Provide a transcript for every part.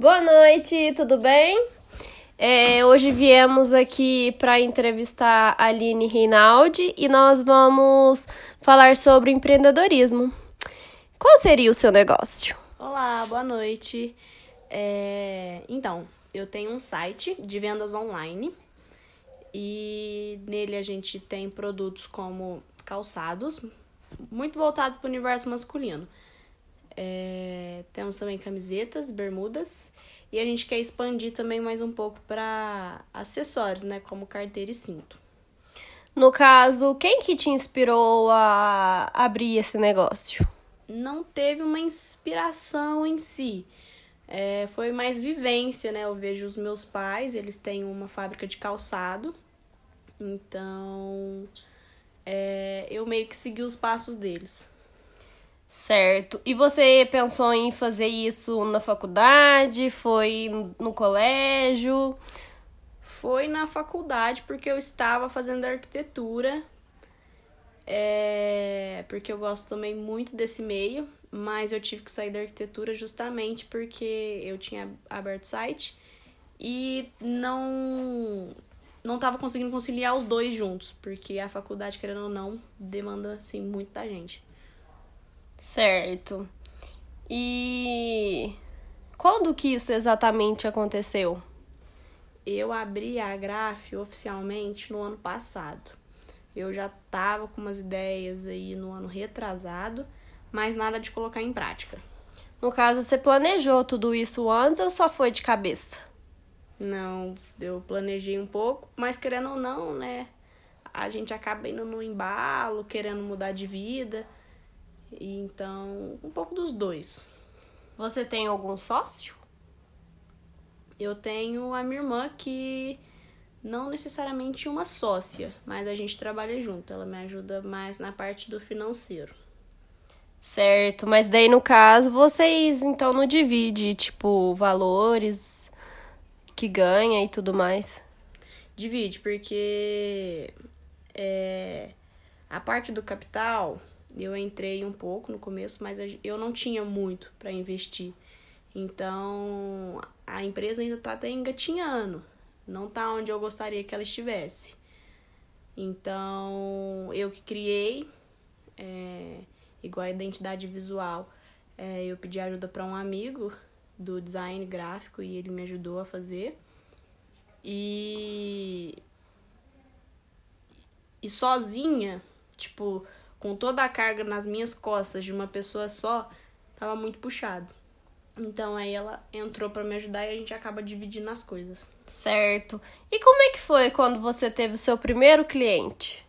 Boa noite, tudo bem? É, hoje viemos aqui para entrevistar a Aline Reinaldi e nós vamos falar sobre empreendedorismo. Qual seria o seu negócio? Olá, boa noite. É, Então, eu tenho um site de vendas online e nele a gente tem produtos como calçados, muito voltado para o universo masculino. É, temos também camisetas, bermudas e a gente quer expandir também mais um pouco para acessórios, né, como carteira e cinto. No caso, quem que te inspirou a abrir esse negócio? Não teve uma inspiração em si. É, foi mais vivência, né? Eu vejo os meus pais, eles têm uma fábrica de calçado. Então, é, eu meio que segui os passos deles. Certo. E você pensou em fazer isso na faculdade? Foi no colégio? Foi na faculdade porque eu estava fazendo arquitetura. É, porque eu gosto também muito desse meio, mas eu tive que sair da arquitetura justamente porque eu tinha aberto site e não não estava conseguindo conciliar os dois juntos, porque a faculdade, querendo ou não, demanda assim muito da gente. Certo. E quando que isso exatamente aconteceu? Eu abri a Graf oficialmente no ano passado. Eu já tava com umas ideias aí no ano retrasado, mas nada de colocar em prática. No caso, você planejou tudo isso antes ou só foi de cabeça? Não, eu planejei um pouco, mas querendo ou não, né? A gente acaba indo no embalo, querendo mudar de vida. E então, um pouco dos dois. Você tem algum sócio? Eu tenho a minha irmã que não necessariamente uma sócia, mas a gente trabalha junto. Ela me ajuda mais na parte do financeiro. Certo, mas daí no caso vocês então não dividem, tipo, valores que ganha e tudo mais. Divide, porque é, a parte do capital eu entrei um pouco no começo, mas eu não tinha muito para investir. Então a empresa ainda está até engatinhando, não tá onde eu gostaria que ela estivesse. Então eu que criei, é, igual a identidade visual, é, eu pedi ajuda para um amigo do design gráfico e ele me ajudou a fazer. E e sozinha, tipo, com toda a carga nas minhas costas de uma pessoa só, tava muito puxado. Então aí ela entrou para me ajudar e a gente acaba dividindo as coisas. Certo. E como é que foi quando você teve o seu primeiro cliente?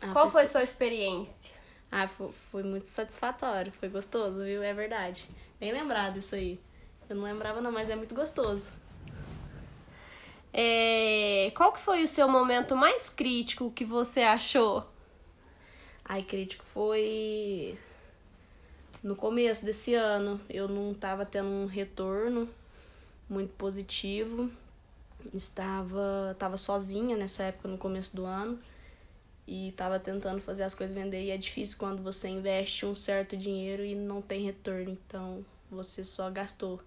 Ah, Qual foi foi sua experiência? Ah, foi, foi muito satisfatório, foi gostoso, viu? É verdade. Bem lembrado isso aí. Eu não lembrava não, mas é muito gostoso. É... Qual que foi o seu momento mais crítico que você achou? Ai, crítico, foi no começo desse ano. Eu não estava tendo um retorno muito positivo. Estava, estava sozinha nessa época, no começo do ano. E estava tentando fazer as coisas vender. E é difícil quando você investe um certo dinheiro e não tem retorno. Então, você só gastou.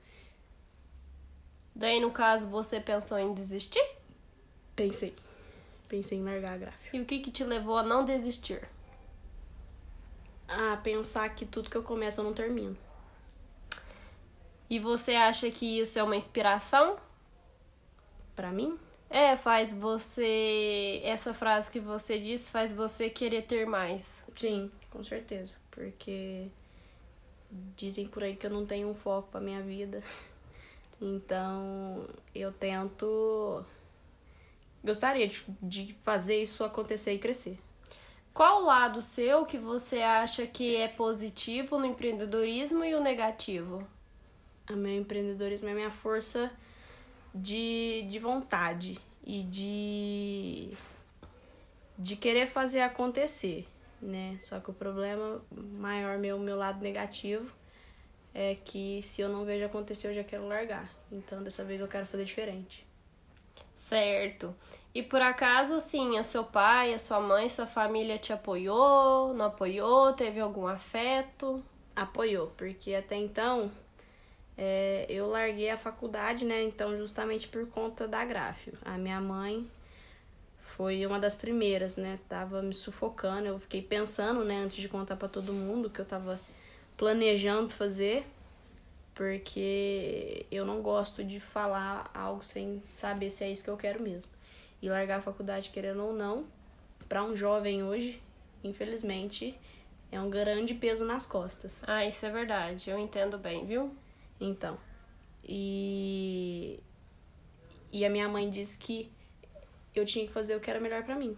Daí, no caso, você pensou em desistir? Pensei. Pensei em largar a gráfica. E o que, que te levou a não desistir? Ah, pensar que tudo que eu começo eu não termino. E você acha que isso é uma inspiração? Pra mim? É, faz você. Essa frase que você disse faz você querer ter mais. Sim, com certeza. Porque dizem por aí que eu não tenho um foco pra minha vida. Então eu tento. Gostaria de, de fazer isso acontecer e crescer. Qual lado seu que você acha que é positivo no empreendedorismo e o negativo? O meu empreendedorismo é a minha força de, de vontade e de, de querer fazer acontecer, né? Só que o problema maior meu, meu lado negativo, é que se eu não vejo acontecer, eu já quero largar. Então dessa vez eu quero fazer diferente. Certo. E por acaso, sim, a seu pai, a sua mãe, sua família te apoiou? Não apoiou? Teve algum afeto? Apoiou, porque até então É, eu larguei a faculdade, né? Então, justamente por conta da gráfio. A minha mãe foi uma das primeiras, né? Tava me sufocando. Eu fiquei pensando, né, antes de contar para todo mundo que eu tava planejando fazer, porque eu não gosto de falar algo sem saber se é isso que eu quero mesmo. E largar a faculdade querendo ou não, para um jovem hoje, infelizmente, é um grande peso nas costas. Ah, isso é verdade. Eu entendo bem, viu? Então. E e a minha mãe disse que eu tinha que fazer o que era melhor para mim.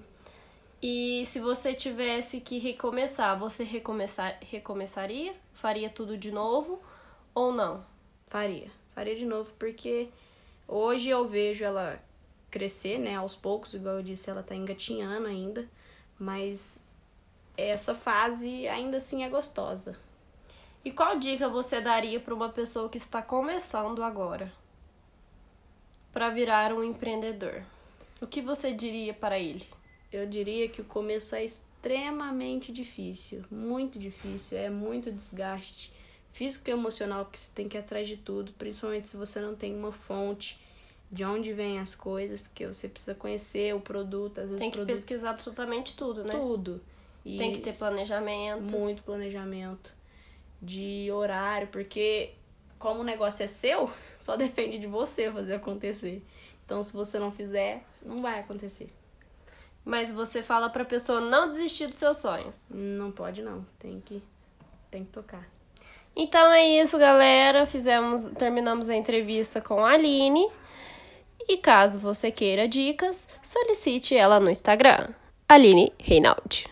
E se você tivesse que recomeçar, você recomeçar, recomeçaria? Faria tudo de novo ou não? Faria. Faria de novo porque hoje eu vejo ela crescer, né, aos poucos, igual eu disse, ela tá engatinhando ainda, mas essa fase ainda assim é gostosa. E qual dica você daria para uma pessoa que está começando agora para virar um empreendedor? O que você diria para ele? Eu diria que o começo é extremamente difícil, muito difícil, é muito desgaste físico e emocional que você tem que ir atrás de tudo, principalmente se você não tem uma fonte de onde vêm as coisas, porque você precisa conhecer o produto, às vezes Tem que produto, pesquisar absolutamente tudo, né? tudo. E Tem que ter planejamento. muito planejamento de horário, porque como o negócio é seu, só depende de você fazer acontecer. Então, se você não fizer, não vai acontecer. Mas você fala pra pessoa não desistir dos seus sonhos. Não pode não, tem que tem que tocar. Então é isso, galera. Fizemos, terminamos a entrevista com a Aline. E caso você queira dicas, solicite ela no Instagram. Aline Reinaldi.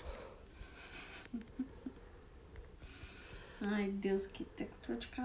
Ai, Deus, que dor de cabeça.